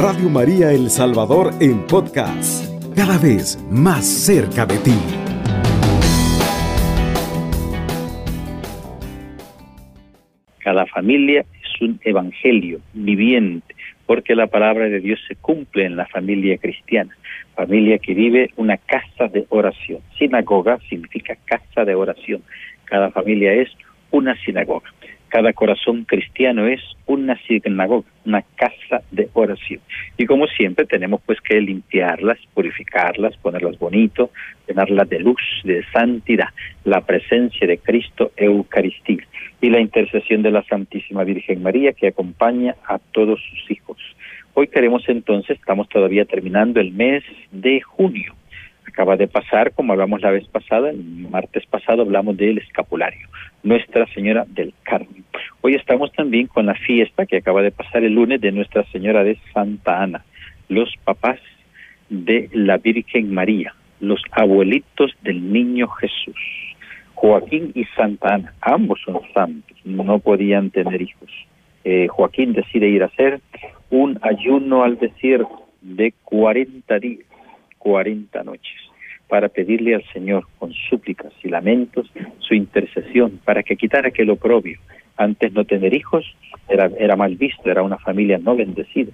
Radio María El Salvador en podcast, cada vez más cerca de ti. Cada familia es un evangelio viviente, porque la palabra de Dios se cumple en la familia cristiana, familia que vive una casa de oración. Sinagoga significa casa de oración. Cada familia es una sinagoga. Cada corazón cristiano es una sinagoga, una casa de oración. Y como siempre tenemos pues que limpiarlas, purificarlas, ponerlas bonito, llenarlas de luz, de santidad, la presencia de Cristo Eucaristía y la intercesión de la Santísima Virgen María que acompaña a todos sus hijos. Hoy queremos entonces, estamos todavía terminando el mes de junio acaba de pasar, como hablamos la vez pasada, el martes pasado hablamos del escapulario, Nuestra Señora del Carmen. Hoy estamos también con la fiesta que acaba de pasar el lunes de Nuestra Señora de Santa Ana, los papás de la Virgen María, los abuelitos del niño Jesús. Joaquín y Santa Ana, ambos son santos, no podían tener hijos. Eh, Joaquín decide ir a hacer un ayuno al desierto de 40 días, 40 noches para pedirle al Señor con súplicas y lamentos su intercesión para que quitara aquel oprobio. Antes no tener hijos era, era mal visto, era una familia no bendecida.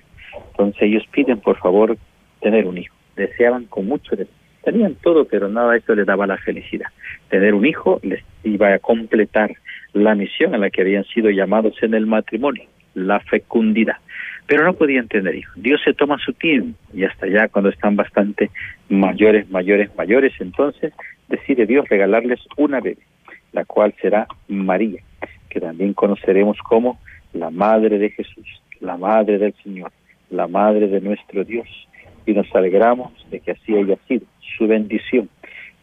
Entonces ellos piden por favor tener un hijo. Deseaban con mucho, tenían todo, pero nada de eso les daba la felicidad. Tener un hijo les iba a completar la misión a la que habían sido llamados en el matrimonio, la fecundidad pero no podían tener hijos. Dios se toma su tiempo y hasta ya cuando están bastante mayores, mayores, mayores, entonces decide Dios regalarles una bebé, la cual será María, que también conoceremos como la Madre de Jesús, la Madre del Señor, la Madre de nuestro Dios. Y nos alegramos de que así haya sido su bendición.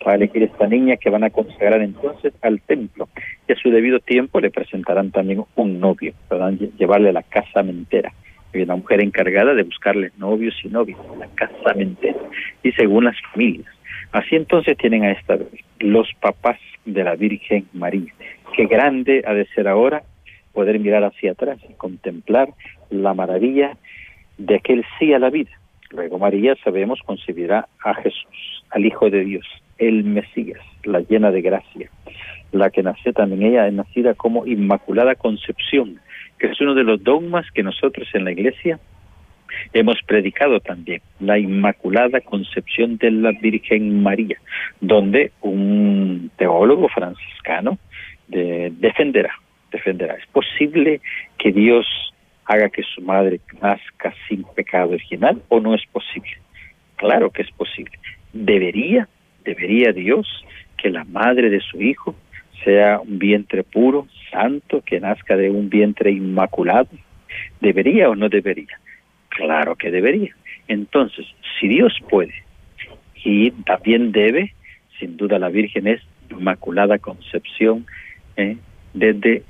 Para elegir esta niña que van a consagrar entonces al templo y a su debido tiempo le presentarán también un novio, para llevarle a la casa mentera hay una mujer encargada de buscarles novios y novias, la casamentera, y según las familias. Así entonces tienen a esta los papás de la Virgen María. Qué grande ha de ser ahora poder mirar hacia atrás y contemplar la maravilla de aquel sí a la vida. Luego María, sabemos, concebirá a Jesús, al Hijo de Dios, el Mesías, la llena de gracia, la que nació también ella, es nacida como Inmaculada Concepción, que es uno de los dogmas que nosotros en la Iglesia hemos predicado también, la Inmaculada Concepción de la Virgen María, donde un teólogo franciscano defenderá, defenderá. ¿Es posible que Dios haga que su madre nazca sin pecado original o no es posible? Claro que es posible. Debería, debería Dios que la madre de su hijo sea un vientre puro, santo, que nazca de un vientre inmaculado? ¿Debería o no debería? Claro que debería. Entonces, si Dios puede y también debe, sin duda la Virgen es Inmaculada Concepción ¿eh? desde,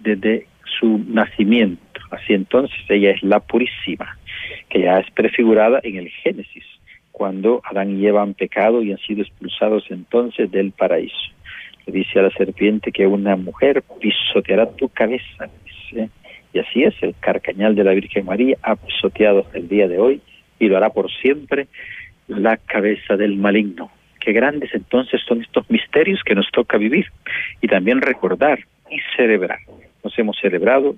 desde su nacimiento. Así entonces ella es la purísima, que ya es prefigurada en el Génesis, cuando Adán y Eva han pecado y han sido expulsados entonces del paraíso dice a la serpiente que una mujer pisoteará tu cabeza. Y así es, el carcañal de la Virgen María ha pisoteado el día de hoy y lo hará por siempre la cabeza del maligno. Qué grandes entonces son estos misterios que nos toca vivir y también recordar y celebrar. Nos hemos celebrado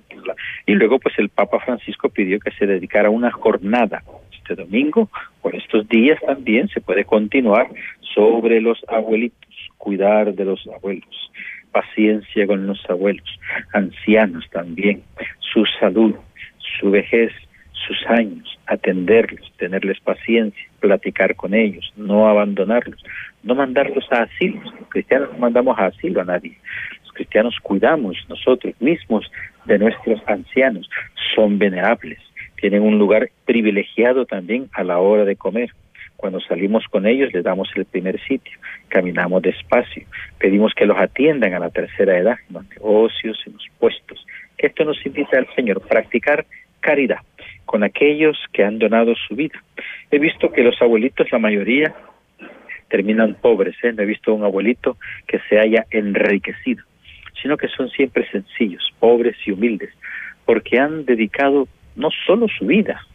y luego pues el Papa Francisco pidió que se dedicara una jornada este domingo, por estos días también se puede continuar sobre los abuelitos cuidar de los abuelos, paciencia con los abuelos, ancianos también, su salud, su vejez, sus años, atenderlos, tenerles paciencia, platicar con ellos, no abandonarlos, no mandarlos a asilo. Los cristianos no mandamos a asilo a nadie. Los cristianos cuidamos nosotros mismos de nuestros ancianos. Son venerables, tienen un lugar privilegiado también a la hora de comer. Cuando salimos con ellos les damos el primer sitio, caminamos despacio, pedimos que los atiendan a la tercera edad, en los negocios, en los puestos. Esto nos invita al Señor, practicar caridad con aquellos que han donado su vida. He visto que los abuelitos, la mayoría, terminan pobres, ¿eh? no he visto un abuelito que se haya enriquecido, sino que son siempre sencillos, pobres y humildes, porque han dedicado no solo su vida,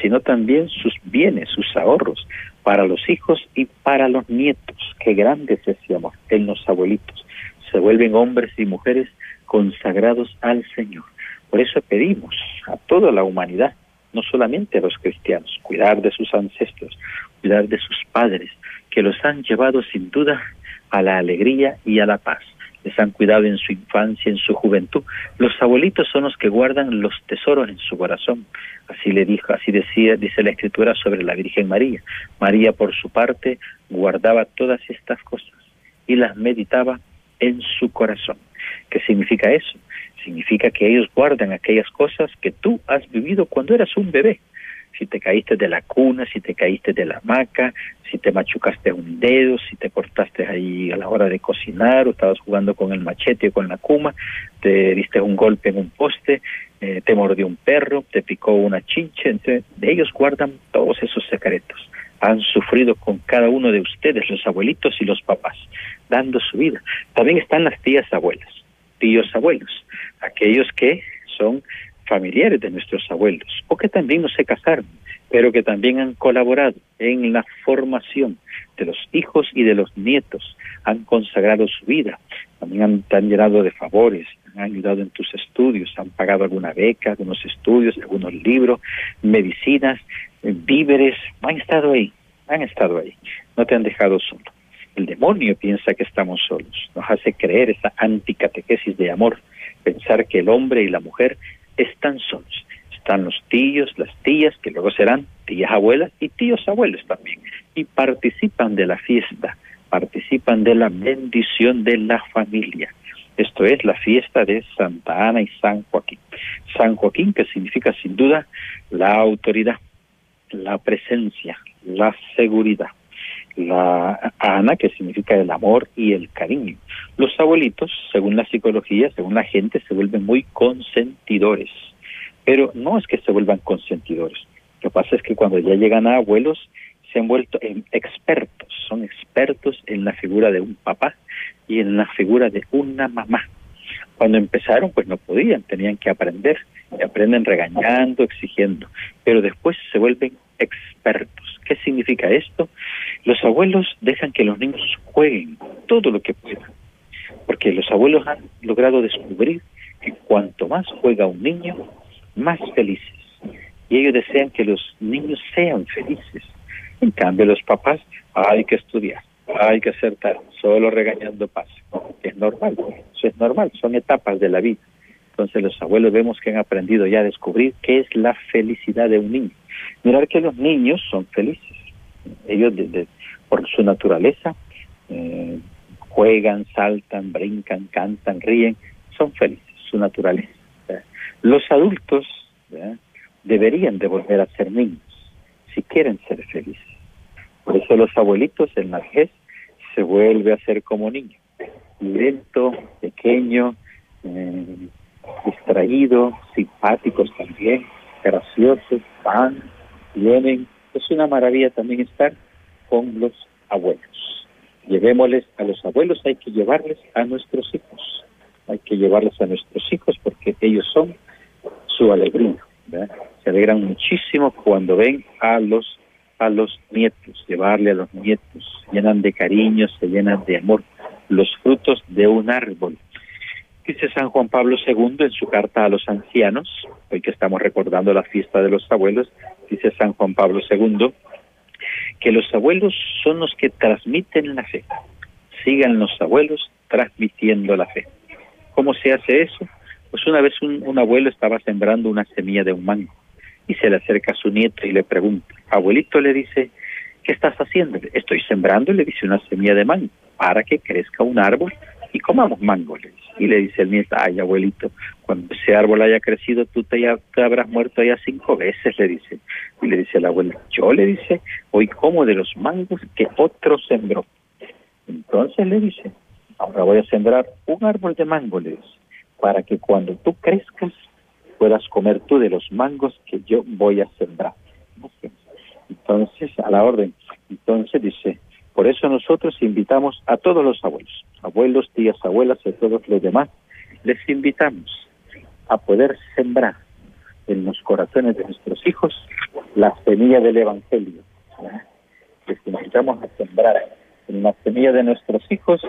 sino también sus bienes, sus ahorros para los hijos y para los nietos. Qué grande es ese amor en los abuelitos. Se vuelven hombres y mujeres consagrados al Señor. Por eso pedimos a toda la humanidad, no solamente a los cristianos, cuidar de sus ancestros, cuidar de sus padres, que los han llevado sin duda a la alegría y a la paz les han cuidado en su infancia, en su juventud. Los abuelitos son los que guardan los tesoros en su corazón. Así le dijo, así decía, dice la escritura sobre la Virgen María. María, por su parte, guardaba todas estas cosas y las meditaba en su corazón. ¿Qué significa eso? Significa que ellos guardan aquellas cosas que tú has vivido cuando eras un bebé si te caíste de la cuna, si te caíste de la hamaca, si te machucaste un dedo, si te cortaste ahí a la hora de cocinar o estabas jugando con el machete o con la cuma, te diste un golpe en un poste, eh, te mordió un perro, te picó una chinche, de ellos guardan todos esos secretos. Han sufrido con cada uno de ustedes, los abuelitos y los papás, dando su vida. También están las tías abuelas, tíos abuelos, aquellos que son familiares de nuestros abuelos, o que también no se casaron, pero que también han colaborado en la formación de los hijos y de los nietos, han consagrado su vida, también han, te llenado de favores, han ayudado en tus estudios, han pagado alguna beca, algunos estudios, algunos libros, medicinas, eh, víveres, han estado ahí, han estado ahí, no te han dejado solo. El demonio piensa que estamos solos, nos hace creer esa anticatequesis de amor, pensar que el hombre y la mujer están solos. Están los tíos, las tías, que luego serán tías abuelas y tíos abuelos también. Y participan de la fiesta, participan de la bendición de la familia. Esto es la fiesta de Santa Ana y San Joaquín. San Joaquín que significa sin duda la autoridad, la presencia, la seguridad. La Ana que significa el amor y el cariño. Los abuelitos, según la psicología, según la gente, se vuelven muy consentidores. Pero no es que se vuelvan consentidores. Lo que pasa es que cuando ya llegan a abuelos, se han vuelto expertos. Son expertos en la figura de un papá y en la figura de una mamá. Cuando empezaron, pues no podían, tenían que aprender. Y aprenden regañando, exigiendo. Pero después se vuelven expertos. ¿Qué significa esto? Los abuelos dejan que los niños jueguen todo lo que puedan porque los abuelos han logrado descubrir que cuanto más juega un niño, más felices. Y ellos desean que los niños sean felices. En cambio, los papás, hay que estudiar, hay que hacer tal, solo regañando pasa. Es normal, eso es normal, son etapas de la vida. Entonces los abuelos vemos que han aprendido ya a descubrir qué es la felicidad de un niño. Mirar que los niños son felices. Ellos, por su naturaleza, eh, juegan, saltan, brincan, cantan, ríen, son felices, su naturaleza. Los adultos deberían de volver a ser niños si quieren ser felices. Por eso los abuelitos en la vejez se vuelve a ser como niño, lento, pequeño, eh, distraído, simpáticos también, graciosos, van, vienen. Es una maravilla también estar con los abuelos llevémosles a los abuelos, hay que llevarles a nuestros hijos, hay que llevarles a nuestros hijos porque ellos son su alegría, se alegran muchísimo cuando ven a los a los nietos, llevarle a los nietos, llenan de cariño, se llenan de amor, los frutos de un árbol. Dice San Juan Pablo II en su carta a los ancianos, hoy que estamos recordando la fiesta de los abuelos, dice San Juan Pablo II, que los abuelos son los que transmiten la fe. Sigan los abuelos transmitiendo la fe. ¿Cómo se hace eso? Pues una vez un, abuelo estaba sembrando una semilla de un mango y se le acerca a su nieto y le pregunta, abuelito le dice, ¿qué estás haciendo? Estoy sembrando, le dice una semilla de mango para que crezca un árbol y comamos mango, le dice. Y le dice el nieto, ay abuelito, cuando ese árbol haya crecido, tú te, ya, te habrás muerto ya cinco veces, le dice. Y le dice el abuelo, yo le dice, hoy como de los mangos que otro sembró. Entonces le dice, ahora voy a sembrar un árbol de mango, le dice, para que cuando tú crezcas puedas comer tú de los mangos que yo voy a sembrar. Entonces, a la orden. Entonces dice, por eso nosotros invitamos a todos los abuelos, abuelos, tías, abuelas y a todos los demás, les invitamos a poder sembrar en los corazones de nuestros hijos la semilla del Evangelio. Les invitamos a sembrar en la semilla de nuestros hijos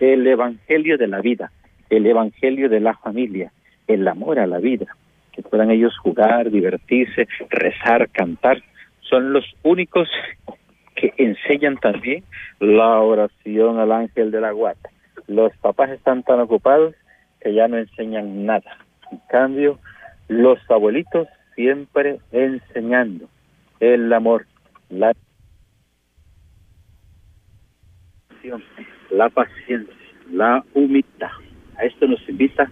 el Evangelio de la vida, el Evangelio de la familia, el amor a la vida, que puedan ellos jugar, divertirse, rezar, cantar. Son los únicos que enseñan también la oración al ángel de la guata. Los papás están tan ocupados que ya no enseñan nada. En cambio, los abuelitos siempre enseñando el amor, la la paciencia, la humildad. A esto nos invita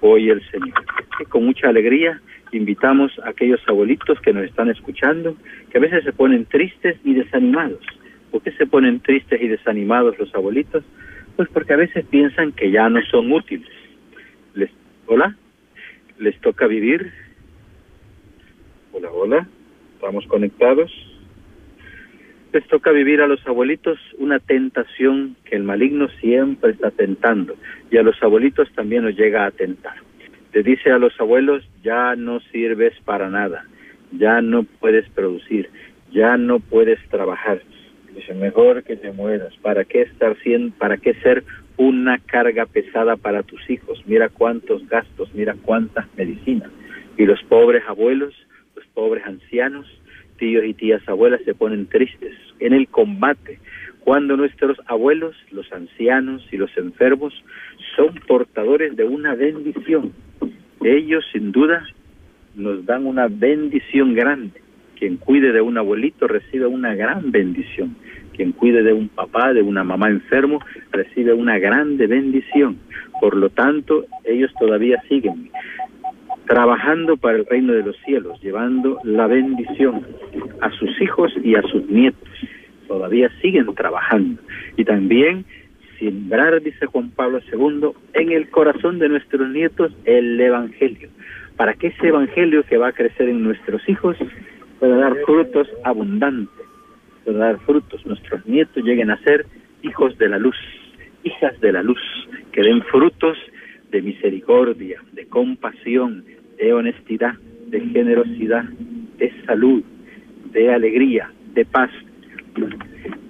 hoy el Señor. Y con mucha alegría invitamos a aquellos abuelitos que nos están escuchando, que a veces se ponen tristes y desanimados. ¿Por qué se ponen tristes y desanimados los abuelitos? Pues porque a veces piensan que ya no son útiles. Les, hola, les toca vivir. Hola, hola, estamos conectados. Les toca vivir a los abuelitos una tentación que el maligno siempre está tentando y a los abuelitos también nos llega a tentar. Le dice a los abuelos, ya no sirves para nada, ya no puedes producir, ya no puedes trabajar. Dice, mejor que te mueras, ¿para qué estar siendo, para qué ser una carga pesada para tus hijos? Mira cuántos gastos, mira cuántas medicinas. Y los pobres abuelos, los pobres ancianos, tíos y tías abuelas se ponen tristes en el combate, cuando nuestros abuelos, los ancianos y los enfermos son portadores de una bendición. Ellos sin duda nos dan una bendición grande. Quien cuide de un abuelito recibe una gran bendición. Quien cuide de un papá, de una mamá enfermo, recibe una grande bendición. Por lo tanto, ellos todavía siguen trabajando para el reino de los cielos, llevando la bendición a sus hijos y a sus nietos. Todavía siguen trabajando. Y también sembrar, dice Juan Pablo II, en el corazón de nuestros nietos el Evangelio, para que ese Evangelio que va a crecer en nuestros hijos pueda dar frutos abundantes, pueda dar frutos, nuestros nietos lleguen a ser hijos de la luz, hijas de la luz, que den frutos de misericordia, de compasión, de honestidad, de generosidad, de salud, de alegría, de paz.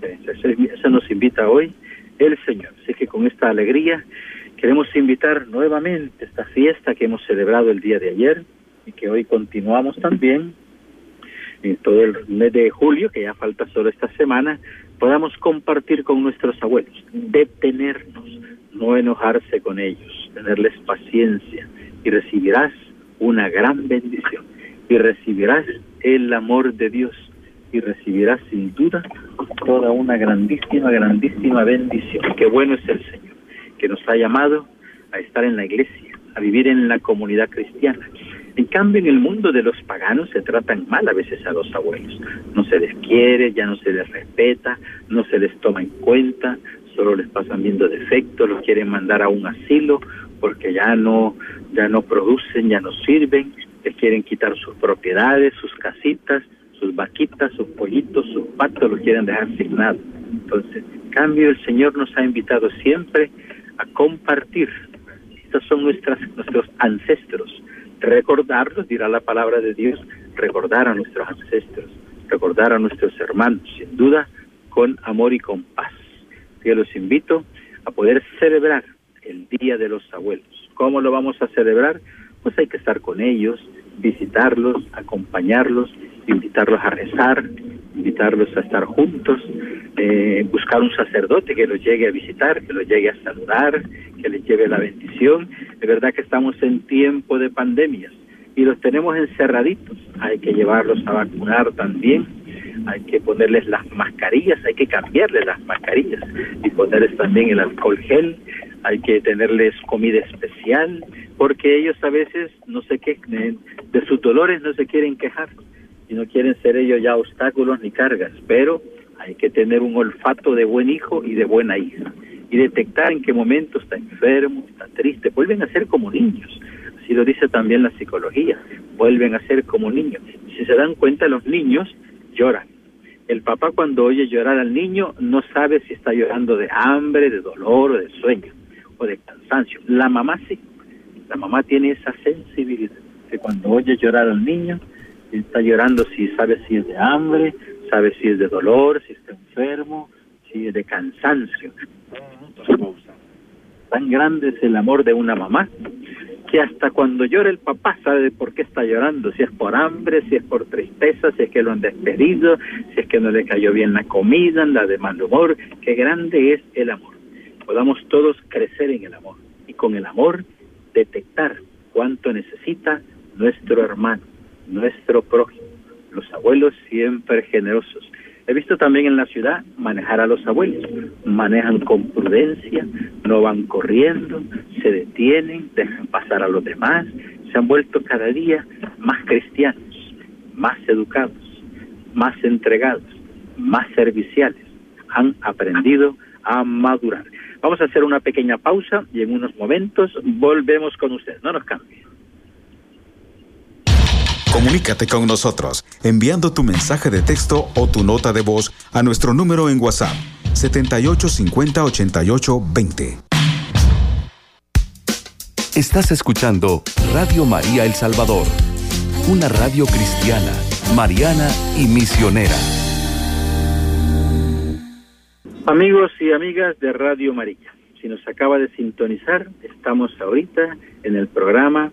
Eso nos invita hoy el Señor. Así que con esta alegría queremos invitar nuevamente esta fiesta que hemos celebrado el día de ayer y que hoy continuamos también en todo el mes de julio, que ya falta solo esta semana, podamos compartir con nuestros abuelos, detenernos, no enojarse con ellos, tenerles paciencia y recibirás una gran bendición y recibirás el amor de Dios y recibirás sin duda toda una grandísima, grandísima bendición. Qué bueno es el Señor, que nos ha llamado a estar en la iglesia, a vivir en la comunidad cristiana. En cambio, en el mundo de los paganos se tratan mal a veces a los abuelos. No se les quiere, ya no se les respeta, no se les toma en cuenta, solo les pasan viendo defectos, los quieren mandar a un asilo porque ya no, ya no producen, ya no sirven, les quieren quitar sus propiedades, sus casitas, sus vaquitas, sus pollitos, sus patos, los quieren dejar sin nada. Entonces, en cambio, el Señor nos ha invitado siempre a compartir. Estos son nuestras, nuestros ancestros. Recordarlos, dirá la palabra de Dios, recordar a nuestros ancestros, recordar a nuestros hermanos, sin duda, con amor y con paz. Yo los invito a poder celebrar el Día de los Abuelos. ¿Cómo lo vamos a celebrar? Pues hay que estar con ellos, visitarlos, acompañarlos, invitarlos a rezar, invitarlos a estar juntos, eh, buscar un sacerdote que los llegue a visitar, que los llegue a saludar, que les lleve la bendición. Es verdad que estamos en tiempo de pandemias y los tenemos encerraditos. Hay que llevarlos a vacunar también hay que ponerles las mascarillas, hay que cambiarles las mascarillas y ponerles también el alcohol gel, hay que tenerles comida especial, porque ellos a veces no sé qué, de sus dolores no se quieren quejar y no quieren ser ellos ya obstáculos ni cargas, pero hay que tener un olfato de buen hijo y de buena hija y detectar en qué momento está enfermo, está triste, vuelven a ser como niños, así lo dice también la psicología, vuelven a ser como niños. Si se dan cuenta los niños lloran. El papá cuando oye llorar al niño no sabe si está llorando de hambre, de dolor o de sueño de cansancio. La mamá sí. La mamá tiene esa sensibilidad que cuando oye llorar al niño Está llorando si sabe si es de hambre, sabe si es de dolor, si está enfermo, si es de cansancio. Tan grande es el amor de una mamá que hasta cuando llora el papá sabe por qué está llorando, si es por hambre, si es por tristeza, si es que lo han despedido, si es que no le cayó bien la comida, la de mal humor, qué grande es el amor. Podamos todos crecer en el amor y con el amor detectar cuánto necesita nuestro hermano, nuestro prójimo, los abuelos siempre generosos. He visto también en la ciudad manejar a los abuelos. Manejan con prudencia, no van corriendo, se detienen, dejan pasar a los demás. Se han vuelto cada día más cristianos, más educados, más entregados, más serviciales. Han aprendido a madurar. Vamos a hacer una pequeña pausa y en unos momentos volvemos con ustedes. No nos cambien. Comunícate con nosotros enviando tu mensaje de texto o tu nota de voz a nuestro número en WhatsApp 78508820. Estás escuchando Radio María El Salvador, una radio cristiana, mariana y misionera. Amigos y amigas de Radio María, si nos acaba de sintonizar, estamos ahorita en el programa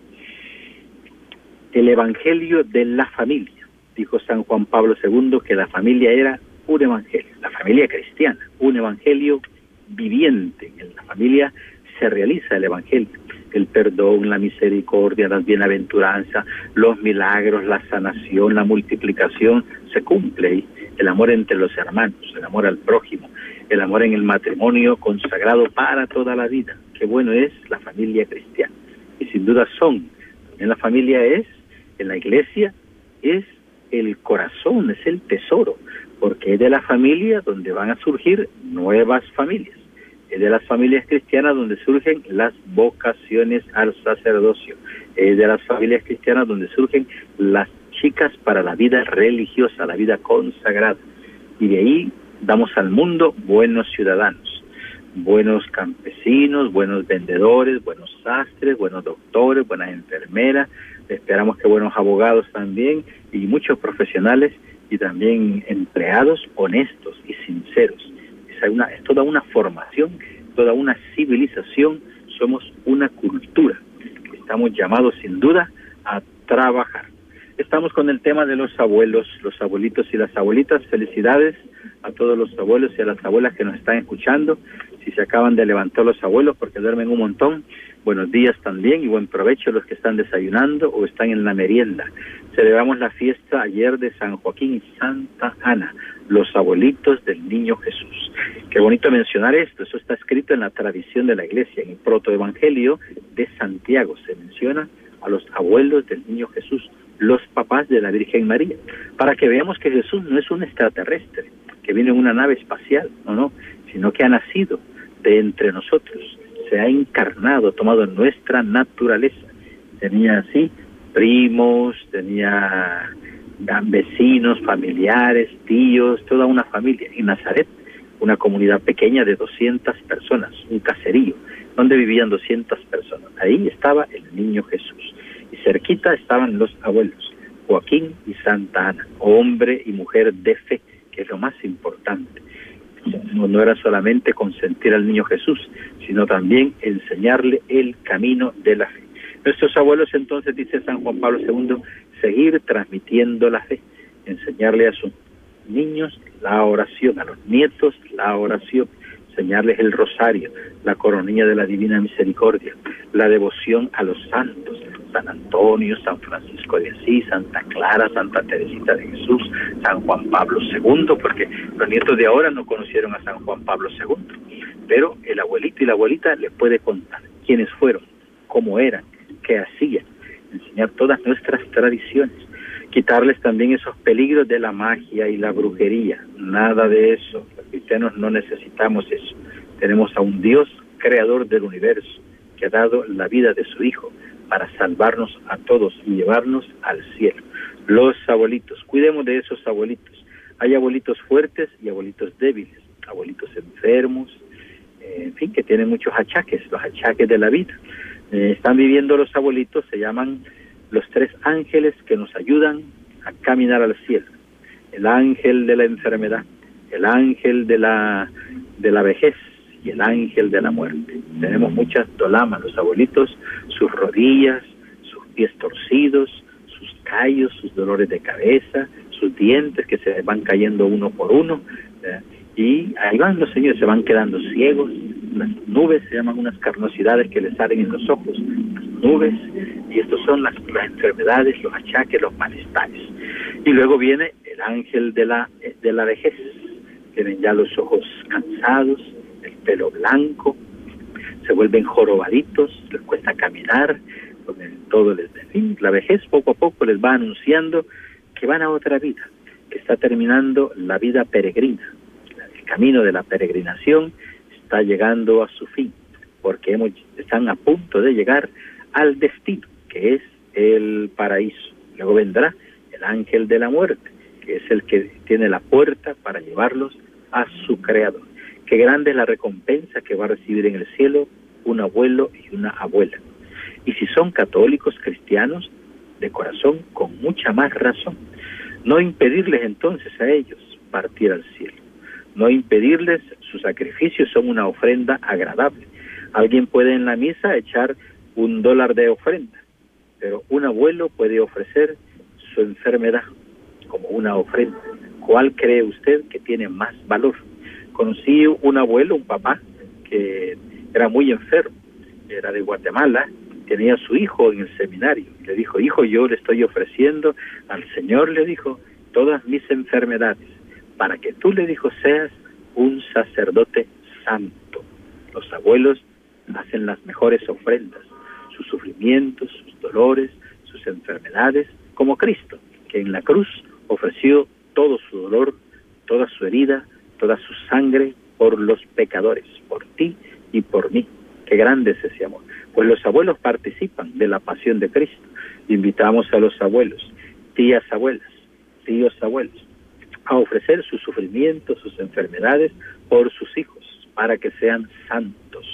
el Evangelio de la familia. Dijo San Juan Pablo II que la familia era un evangelio, la familia cristiana, un evangelio viviente. En la familia se realiza el evangelio, el perdón, la misericordia, las bienaventuranzas, los milagros, la sanación, la multiplicación, se cumple. El amor entre los hermanos, el amor al prójimo, el amor en el matrimonio consagrado para toda la vida. Qué bueno es la familia cristiana. Y sin duda son. También la familia es en la iglesia es el corazón, es el tesoro, porque es de la familia donde van a surgir nuevas familias. Es de las familias cristianas donde surgen las vocaciones al sacerdocio. Es de las familias cristianas donde surgen las chicas para la vida religiosa, la vida consagrada. Y de ahí damos al mundo buenos ciudadanos, buenos campesinos, buenos vendedores, buenos sastres, buenos doctores, buenas enfermeras, esperamos que buenos abogados también y muchos profesionales y también empleados honestos y sinceros. Es, es toda una formación, toda una civilización, somos una cultura. Estamos llamados sin duda a trabajar. Estamos con el tema de los abuelos, los abuelitos y las abuelitas. Felicidades a todos los abuelos y a las abuelas que nos están escuchando. Si se acaban de levantar los abuelos porque duermen un montón, Buenos días también y buen provecho a los que están desayunando o están en la merienda. Celebramos la fiesta ayer de San Joaquín y Santa Ana, los abuelitos del niño Jesús. Qué bonito mencionar esto, eso está escrito en la tradición de la iglesia, en el protoevangelio de Santiago se menciona a los abuelos del niño Jesús, los papás de la Virgen María, para que veamos que Jesús no es un extraterrestre, que viene en una nave espacial, no, no, sino que ha nacido de entre nosotros se ha encarnado, tomado nuestra naturaleza. Tenía así primos, tenía vecinos, familiares, tíos, toda una familia. En Nazaret, una comunidad pequeña de 200 personas, un caserío, donde vivían 200 personas. Ahí estaba el niño Jesús. Y cerquita estaban los abuelos, Joaquín y Santa Ana, hombre y mujer de fe, que es lo más importante. No, no era solamente consentir al niño Jesús, sino también enseñarle el camino de la fe. Nuestros abuelos entonces, dice San Juan Pablo II, seguir transmitiendo la fe, enseñarle a sus niños la oración, a los nietos la oración, enseñarles el rosario, la coronilla de la Divina Misericordia, la devoción a los santos, San Antonio, San Francisco de Asís, Santa Clara, Santa Teresita de Jesús, San Juan Pablo II, porque los nietos de ahora no conocieron a San Juan Pablo II, pero el abuelito y la abuelita les puede contar quiénes fueron, cómo eran, qué hacían, enseñar todas nuestras tradiciones, quitarles también esos peligros de la magia y la brujería, nada de eso, los cristianos no necesitamos eso, tenemos a un Dios creador del universo que ha dado la vida de su Hijo para salvarnos a todos y llevarnos al cielo. Los abuelitos, cuidemos de esos abuelitos. Hay abuelitos fuertes y abuelitos débiles, abuelitos enfermos, eh, en fin, que tienen muchos achaques, los achaques de la vida. Eh, están viviendo los abuelitos, se llaman los tres ángeles que nos ayudan a caminar al cielo. El ángel de la enfermedad, el ángel de la, de la vejez y el ángel de la muerte. Tenemos muchas dolamas, los abuelitos, sus rodillas, sus pies torcidos, sus callos, sus dolores de cabeza, sus dientes que se van cayendo uno por uno. Y ahí van los señores, se van quedando ciegos, las nubes se llaman unas carnosidades que les salen en los ojos, las nubes, y estos son las, enfermedades, los achaques, los malestares. Y luego viene el ángel de la, de la vejez, tienen ya los ojos cansados, el pelo blanco, se vuelven jorobaditos, les cuesta caminar, todo les, fin, la vejez poco a poco les va anunciando que van a otra vida, que está terminando la vida peregrina, el camino de la peregrinación está llegando a su fin, porque hemos, están a punto de llegar al destino, que es el paraíso. Luego vendrá el ángel de la muerte, que es el que tiene la puerta para llevarlos a su creador. Qué grande es la recompensa que va a recibir en el cielo un abuelo y una abuela. Y si son católicos cristianos, de corazón, con mucha más razón. No impedirles entonces a ellos partir al cielo. No impedirles sus sacrificios son una ofrenda agradable. Alguien puede en la misa echar un dólar de ofrenda, pero un abuelo puede ofrecer su enfermedad como una ofrenda. ¿Cuál cree usted que tiene más valor? Conocí un abuelo, un papá, que era muy enfermo, era de Guatemala, tenía a su hijo en el seminario. Le dijo, hijo, yo le estoy ofreciendo al Señor, le dijo, todas mis enfermedades, para que tú, le dijo, seas un sacerdote santo. Los abuelos hacen las mejores ofrendas, sus sufrimientos, sus dolores, sus enfermedades, como Cristo, que en la cruz ofreció todo su dolor, toda su herida, toda su sangre por los pecadores, por ti y por mí. Qué grande es ese amor. Pues los abuelos participan de la pasión de Cristo. Invitamos a los abuelos, tías abuelas, tíos abuelos, a ofrecer sus sufrimientos, sus enfermedades por sus hijos, para que sean santos,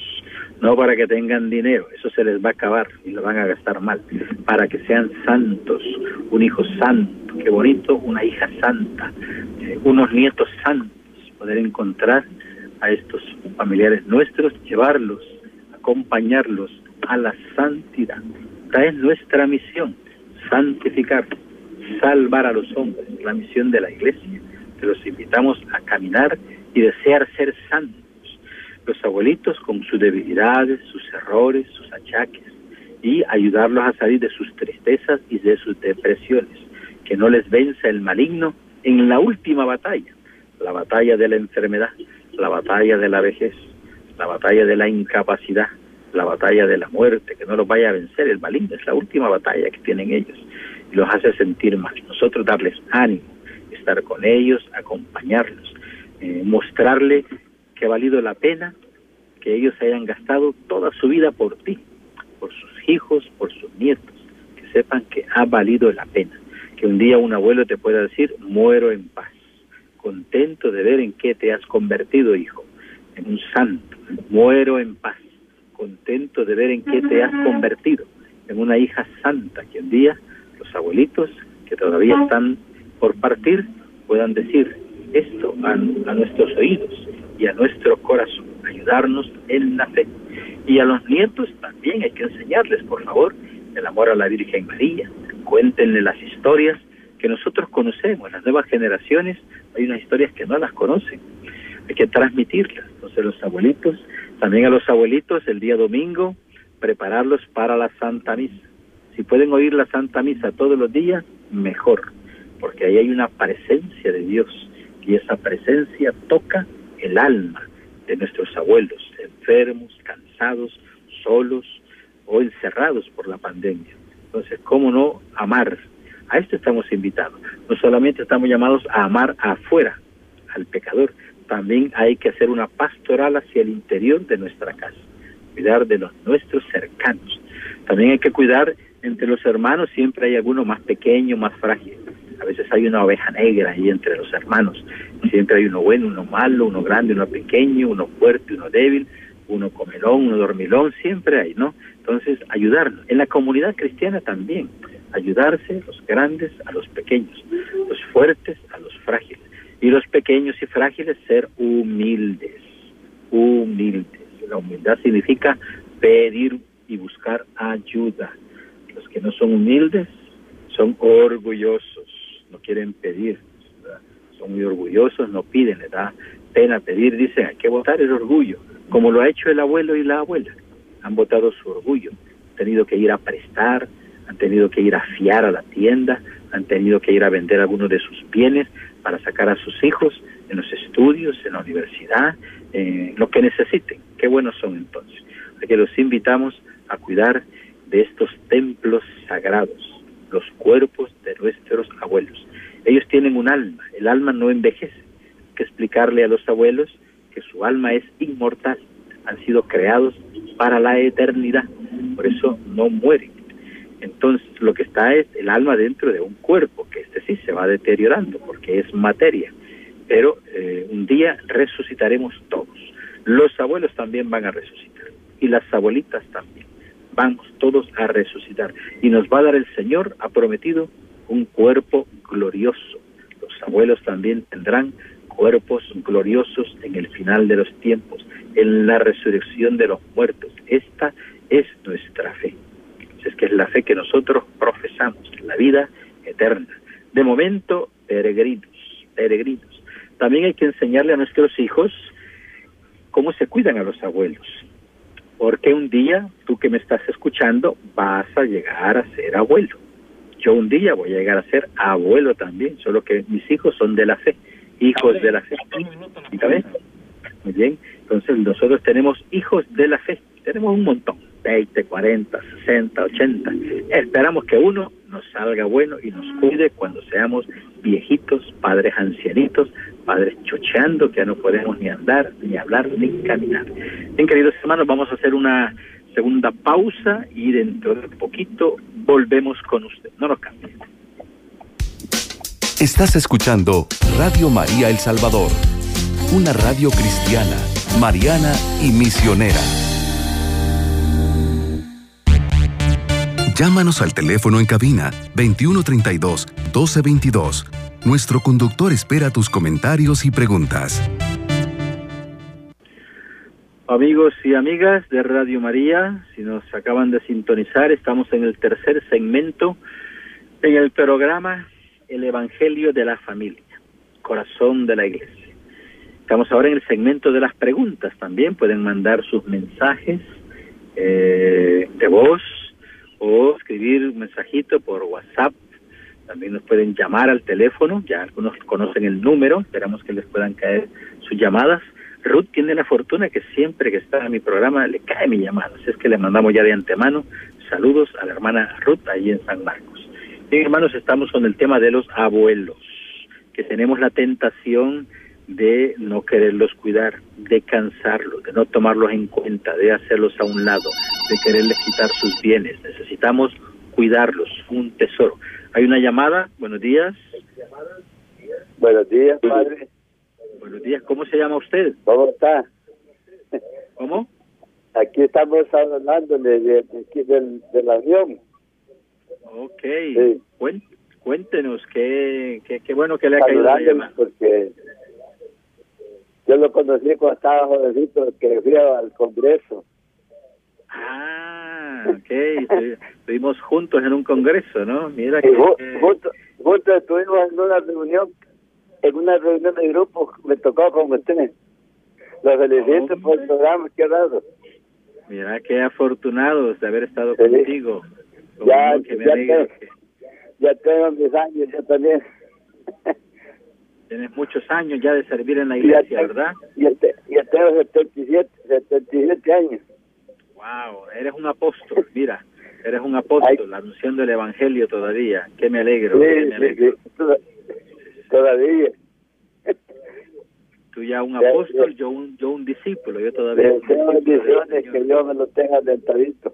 no para que tengan dinero, eso se les va a acabar y lo van a gastar mal, para que sean santos, un hijo santo, qué bonito, una hija santa, eh, unos nietos santos, poder encontrar a estos familiares nuestros, llevarlos, acompañarlos a la santidad. Esta es nuestra misión, santificar, salvar a los hombres, la misión de la iglesia. Que los invitamos a caminar y desear ser santos. Los abuelitos con sus debilidades, sus errores, sus achaques, y ayudarlos a salir de sus tristezas y de sus depresiones. Que no les venza el maligno en la última batalla, la batalla de la enfermedad, la batalla de la vejez, la batalla de la incapacidad, la batalla de la muerte, que no los vaya a vencer. El maligno, es la última batalla que tienen ellos y los hace sentir mal. Nosotros darles ánimo, estar con ellos, acompañarlos, eh, mostrarle que ha valido la pena que ellos hayan gastado toda su vida por ti, por sus hijos, por sus nietos, que sepan que ha valido la pena, que un día un abuelo te pueda decir, muero en paz, contento de ver en qué te has convertido, hijo, en un santo, muero en paz, contento de ver en qué te has convertido, en una hija santa, que un día los abuelitos que todavía están por partir puedan decir esto a, nuestros oídos y a nuestro corazón, ayudarnos en la fe. Y a los nietos también hay que enseñarles, por favor, el amor a la Virgen María. Cuéntenle las historias que nosotros conocemos. Las nuevas generaciones hay unas historias que no las conocen. Hay que transmitirlas. Entonces los abuelitos, también a los abuelitos el día domingo, prepararlos para la Santa Misa. Si pueden oír la Santa Misa todos los días, mejor, porque ahí hay una presencia de Dios y esa presencia toca el alma de nuestros abuelos, enfermos, cansados, solos o encerrados por la pandemia. Entonces, ¿cómo no amar? A esto estamos invitados. No solamente estamos llamados a amar afuera al pecador, también hay que hacer una pastoral hacia el interior de nuestra casa, cuidar de los nuestros cercanos. También hay que cuidar entre los hermanos siempre hay alguno más pequeño, más frágil. A veces hay una oveja negra ahí entre los hermanos. Siempre hay uno bueno, uno malo, uno grande, uno pequeño, uno fuerte, uno débil, uno comelón, uno dormilón, siempre hay, ¿no? Entonces, ayudarnos. En la comunidad cristiana también ayudarse los grandes a los pequeños, los fuertes a los frágiles, y los pequeños y frágiles ser humildes, humildes. La humildad significa pedir y buscar ayuda. Los que no son humildes son orgullosos, no quieren pedir, son muy orgullosos, no piden, les da pena pedir, dicen, hay que votar el orgullo, como lo ha hecho el abuelo y la abuela. Han votado su orgullo, han tenido que ir a prestar, han tenido que ir a fiar a la tienda, han tenido que ir a vender algunos de sus bienes para sacar a sus hijos en los estudios, en la universidad, eh, lo que necesiten. Qué buenos son entonces. Así que los invitamos a cuidar de estos templos sagrados, los cuerpos de nuestros abuelos. Ellos tienen un alma, el alma no envejece. Hay que explicarle a los abuelos que su alma es inmortal, han sido creados para la eternidad, por eso no mueren. Entonces lo que está es el alma dentro de un cuerpo, que este sí se va deteriorando porque es materia, pero eh, un día resucitaremos todos. Los abuelos también van a resucitar y las abuelitas también. Vamos todos a resucitar y nos va a dar el Señor, ha prometido, un cuerpo glorioso. Los abuelos también tendrán cuerpos gloriosos en el final de los tiempos, en la resurrección de los muertos. Esta es nuestra fe. Es que es la fe que nosotros profesamos, la vida eterna. De momento, peregrinos, peregrinos. También hay que enseñarle a nuestros hijos cómo se cuidan a los abuelos. Porque un día, tú que me estás escuchando, vas a llegar a ser abuelo. Yo un día voy a llegar a ser abuelo también, solo que mis hijos son de la fe, hijos de la fe. Muy bien, entonces nosotros tenemos hijos de la fe, tenemos un montón. 20, 40, 60, 80. Esperamos que uno nos salga bueno y nos cuide cuando seamos viejitos, padres ancianitos, padres chocheando, que ya no podemos ni andar, ni hablar, ni caminar. Bien, queridos hermanos, vamos a hacer una segunda pausa y dentro de poquito volvemos con usted. No nos cambien. Estás escuchando Radio María El Salvador, una radio cristiana, mariana y misionera. Llámanos al teléfono en cabina 2132 1222. Nuestro conductor espera tus comentarios y preguntas. Amigos y amigas de Radio María, si nos acaban de sintonizar, estamos en el tercer segmento en el programa El Evangelio de la Familia, Corazón de la Iglesia. Estamos ahora en el segmento de las preguntas. También pueden mandar sus mensajes eh, de voz o escribir un mensajito por WhatsApp. También nos pueden llamar al teléfono, ya algunos conocen el número, esperamos que les puedan caer sus llamadas. Ruth tiene la fortuna que siempre que está en mi programa le cae mi llamada, así es que le mandamos ya de antemano saludos a la hermana Ruth ahí en San Marcos. Bien, hermanos, estamos con el tema de los abuelos, que tenemos la tentación de no quererlos cuidar, de cansarlos, de no tomarlos en cuenta, de hacerlos a un lado, de quererles quitar sus bienes. Necesitamos cuidarlos, un tesoro. Hay una llamada, buenos días. Buenos días, padre. Buenos días, ¿cómo se llama usted? ¿Cómo está? ¿Cómo? Aquí estamos hablando de, del, del, avión. Ok, cuéntenos, qué, qué, bueno que le ha caído la llamada. Porque yo lo conocí cuando estaba jovencito, que fui al Congreso. Ah, ok. Estuvimos juntos en un congreso, ¿no? Mira que... Juntos, juntos estuvimos en una reunión, en una reunión de grupo, me tocó con ustedes. Los felicito oh. por el programa, qué raro. Mira qué afortunados de haber estado contigo. Ya, ya, tengo, ya tengo mis años, yo también. Tienes muchos años ya de servir en la iglesia, ¿verdad? Y ya tengo 77, 77 años. Wow, eres un apóstol, mira, eres un apóstol, anunciando el evangelio todavía. Que me alegro, me alegro. todavía. Tú ya un apóstol, yo un yo un discípulo, yo todavía. Tengo bendiciones que Dios me lo tenga dentadito.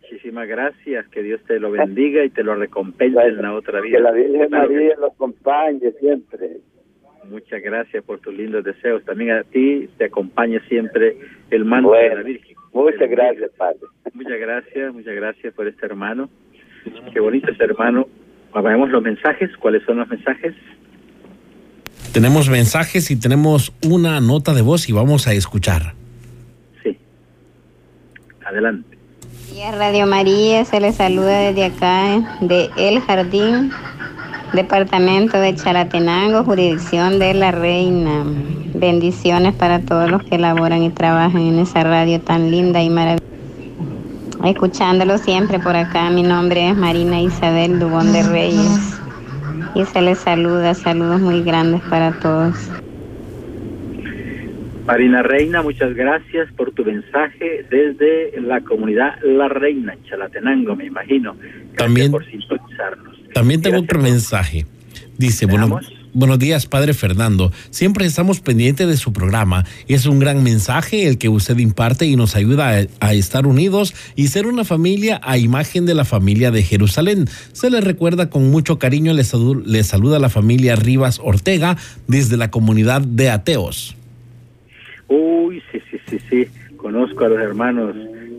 Muchísimas gracias, que Dios te lo bendiga y te lo recompense en la otra vida. Que la Virgen María lo acompañe siempre. Muchas gracias por tus lindos deseos. También a ti te acompaña siempre el manto de la Virgen. Muchas gracias, Padre. Muchas gracias, muchas gracias por este hermano. Qué bonito ese hermano. Veamos los mensajes. ¿Cuáles son los mensajes? Tenemos mensajes y tenemos una nota de voz y vamos a escuchar. Sí. Adelante. Radio María se le saluda desde acá, de El Jardín, departamento de Chalatenango, jurisdicción de la Reina. Bendiciones para todos los que laboran y trabajan en esa radio tan linda y maravillosa. Escuchándolo siempre por acá, mi nombre es Marina Isabel Dubón de Reyes y se les saluda, saludos muy grandes para todos. Marina Reina, muchas gracias por tu mensaje desde la comunidad La Reina, en Chalatenango, me imagino. Gracias también, por sintonizarnos. También tengo otro mensaje. Dice, bueno, buenos días, Padre Fernando. Siempre estamos pendientes de su programa. Es un gran mensaje el que usted imparte y nos ayuda a, estar unidos y ser una familia a imagen de la familia de Jerusalén. Se le recuerda con mucho cariño, le, le saluda la familia Rivas Ortega desde la comunidad de ateos. Uy, sí, sí, sí, sí. Conozco a los hermanos,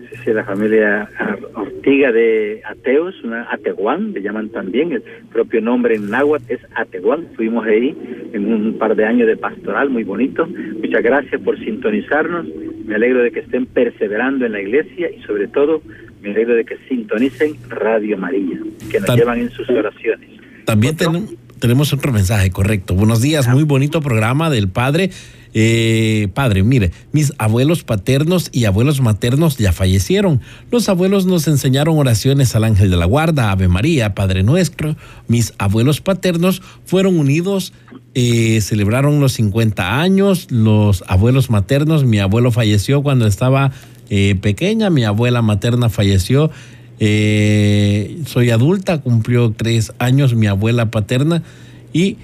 sí, sí, la familia Ortiga de Ateos, una Ateguán, le llaman también, el propio nombre en náhuatl es Ateguán. Fuimos ahí en un par de años de pastoral, muy bonito. Muchas gracias por sintonizarnos. Me alegro de que estén perseverando en la iglesia y sobre todo me alegro de que sintonicen Radio María, que nos llevan en sus oraciones. También tenemos otro mensaje, correcto. Buenos días, muy bonito programa del Padre. Eh, padre, mire, mis abuelos paternos y abuelos maternos ya fallecieron. Los abuelos nos enseñaron oraciones al ángel de la guarda, Ave María, Padre nuestro. Mis abuelos paternos fueron unidos, eh, celebraron los 50 años. Los abuelos maternos, mi abuelo falleció cuando estaba eh, pequeña, mi abuela materna falleció. soy adulta, cumplió tres años mi abuela paterna y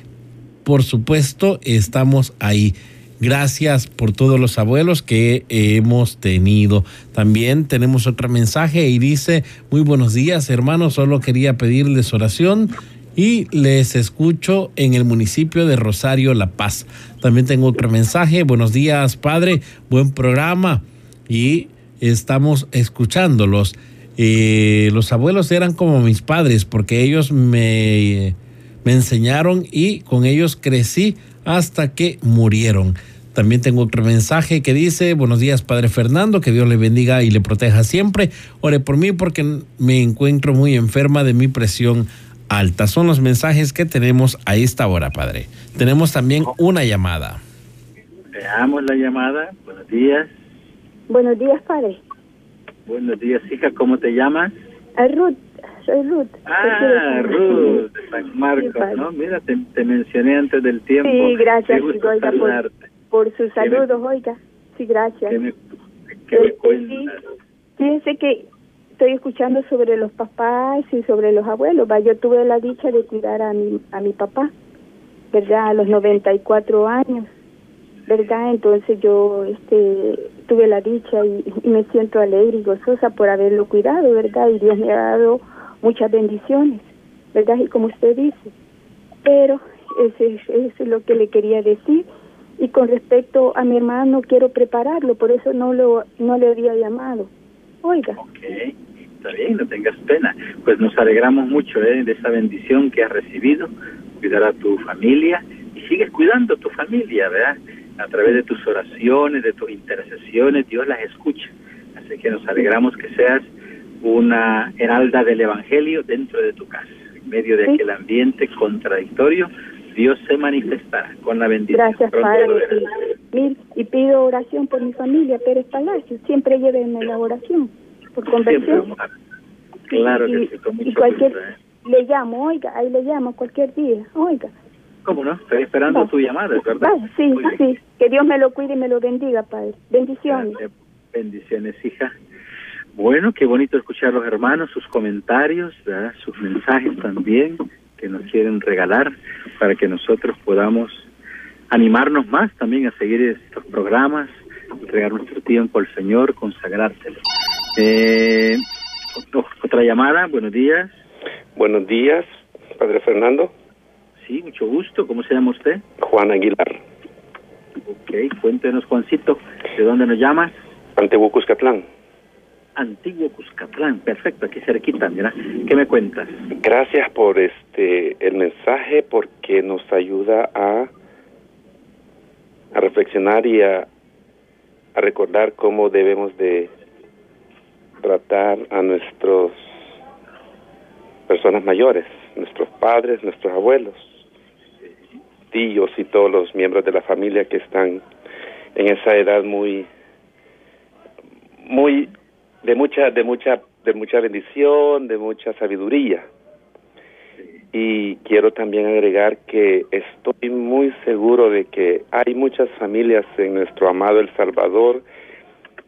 por supuesto estamos ahí. Gracias por todos los abuelos que hemos tenido. También tenemos otro mensaje y dice, muy buenos días hermanos, solo quería pedirles oración y les escucho en el municipio de Rosario, La Paz. También tengo otro mensaje, buenos días padre, buen programa y estamos escuchándolos. Eh, los abuelos eran como mis padres porque ellos me, me enseñaron y con ellos crecí hasta que murieron. También tengo otro mensaje que dice, buenos días Padre Fernando, que Dios le bendiga y le proteja siempre. Ore por mí porque me encuentro muy enferma de mi presión alta. Son los mensajes que tenemos a esta hora, Padre. Tenemos también una llamada. Veamos la llamada. Buenos días. Buenos días, Padre. Buenos días, hija. ¿Cómo te llamas? Ruth. Soy Ruth. Ah, Ruth, Marcos, ¿no? Mira, te, mencioné antes del tiempo. Sí, gracias. por, por sus saludos, oiga. Sí, gracias. ¿Qué me, este, fíjense que estoy escuchando sobre los papás y sobre los abuelos. Va, yo tuve la dicha de cuidar a mi, a mi papá, ¿verdad? A los 94 años, ¿verdad? Entonces yo este, tuve la dicha y, y me siento alegre y gozosa por haberlo cuidado, ¿verdad? Y Dios me ha dado muchas bendiciones, ¿verdad? Y como usted dice, pero eso es lo que le quería decir. Y con respecto a mi hermano, quiero prepararlo, por eso no, lo, no le había llamado. Oiga. Ok, está bien, no tengas pena. Pues nos alegramos mucho ¿eh? de esa bendición que has recibido, cuidar a tu familia y sigues cuidando a tu familia, ¿verdad? A través de tus oraciones, de tus intercesiones, Dios las escucha. Así que nos alegramos que seas una heralda del Evangelio dentro de tu casa. En medio de aquel ambiente contradictorio, Dios se manifestará con la bendición. Gracias, Padre. Y, pido oración por mi familia, Pérez Palacio. Siempre llévenme la oración por conversión. claro que sí, con mucho y cualquier, ¿eh? Le llamo, oiga, ahí le llamo cualquier día, oiga. ¿Cómo no? Estoy esperando tu llamada, ¿verdad? sí, sí. Que Dios me lo cuide y me lo bendiga, Padre. Bendiciones. Bendiciones, hija. Bueno, qué bonito escuchar a los hermanos, sus comentarios, sus mensajes también que nos quieren regalar para que nosotros podamos animarnos más también a seguir estos programas, entregar nuestro tiempo al Señor, consagrárselo. Eh, otra llamada, buenos días. Buenos días, Padre Fernando. Sí, mucho gusto. ¿Cómo se llama usted? Juan Aguilar. Ok, cuéntenos, Juancito, ¿de dónde nos llamas? Antebucuscatlán. Antiguo Cuscatlán. Perfecto, aquí cerquita, mira. ¿Qué me cuentas? Gracias por este el mensaje porque nos ayuda a a reflexionar y a, a recordar cómo debemos de tratar a nuestros personas mayores, nuestros padres, nuestros abuelos, tíos y todos los miembros de la familia que están en esa edad muy muy de mucha de mucha de mucha bendición, de mucha sabiduría. Y quiero también agregar que estoy muy seguro de que hay muchas familias en nuestro amado El Salvador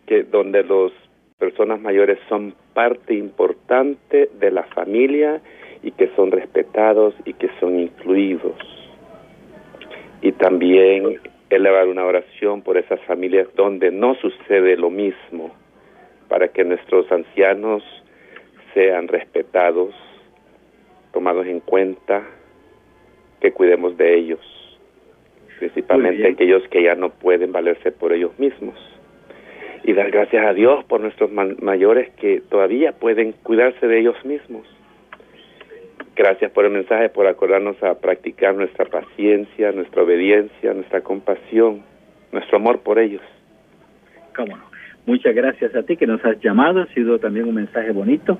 que donde los personas mayores son parte importante de la familia y que son respetados y que son incluidos. Y también elevar una oración por esas familias donde no sucede lo mismo, para que nuestros ancianos sean respetados, tomados en cuenta, que cuidemos de ellos, principalmente aquellos que ya no pueden valerse por ellos mismos. Y dar gracias a Dios por nuestros mayores que todavía pueden cuidarse de ellos mismos. Gracias por el mensaje, por acordarnos a practicar nuestra paciencia, nuestra obediencia, nuestra compasión, nuestro amor por ellos. ¿Cómo no? Muchas gracias a ti que nos has llamado. Ha sido también un mensaje bonito,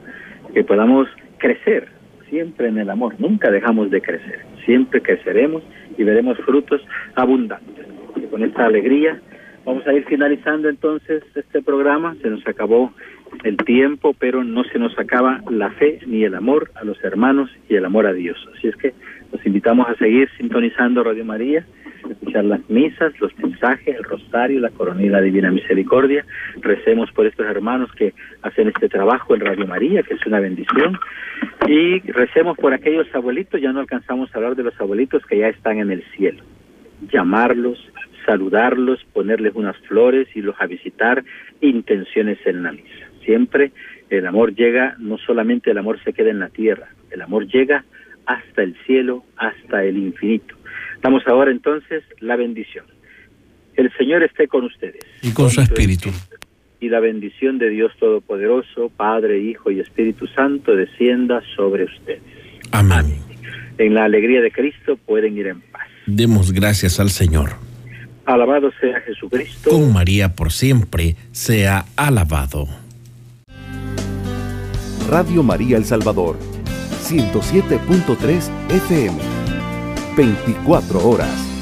que podamos crecer siempre en el amor. Nunca dejamos de crecer. Siempre creceremos y veremos frutos abundantes. Y con esta alegría vamos a ir finalizando entonces este programa. Se nos acabó el tiempo, pero no se nos acaba la fe ni el amor a los hermanos y el amor a Dios. Así es que los invitamos a seguir sintonizando Radio María, las misas, los mensajes, el rosario, la corona y la divina misericordia. Recemos por estos hermanos que hacen este trabajo en Radio María, que es una bendición. Y recemos por aquellos abuelitos, ya no alcanzamos a hablar de los abuelitos que ya están en el cielo. Llamarlos, saludarlos, ponerles unas flores y los a visitar, intenciones en la misa. Siempre el amor llega, no solamente el amor se queda en la tierra, el amor llega hasta el cielo, hasta el infinito. Damos ahora entonces la bendición. El Señor esté con ustedes. Y con su espíritu. Y la bendición de Dios Todopoderoso, Padre, Hijo y Espíritu Santo, descienda sobre ustedes. Amén. En la alegría de Cristo pueden ir en paz. Demos gracias al Señor. Alabado sea Jesucristo. Con María por siempre sea alabado. Radio María El Salvador, 107.3 FM, 24 horas.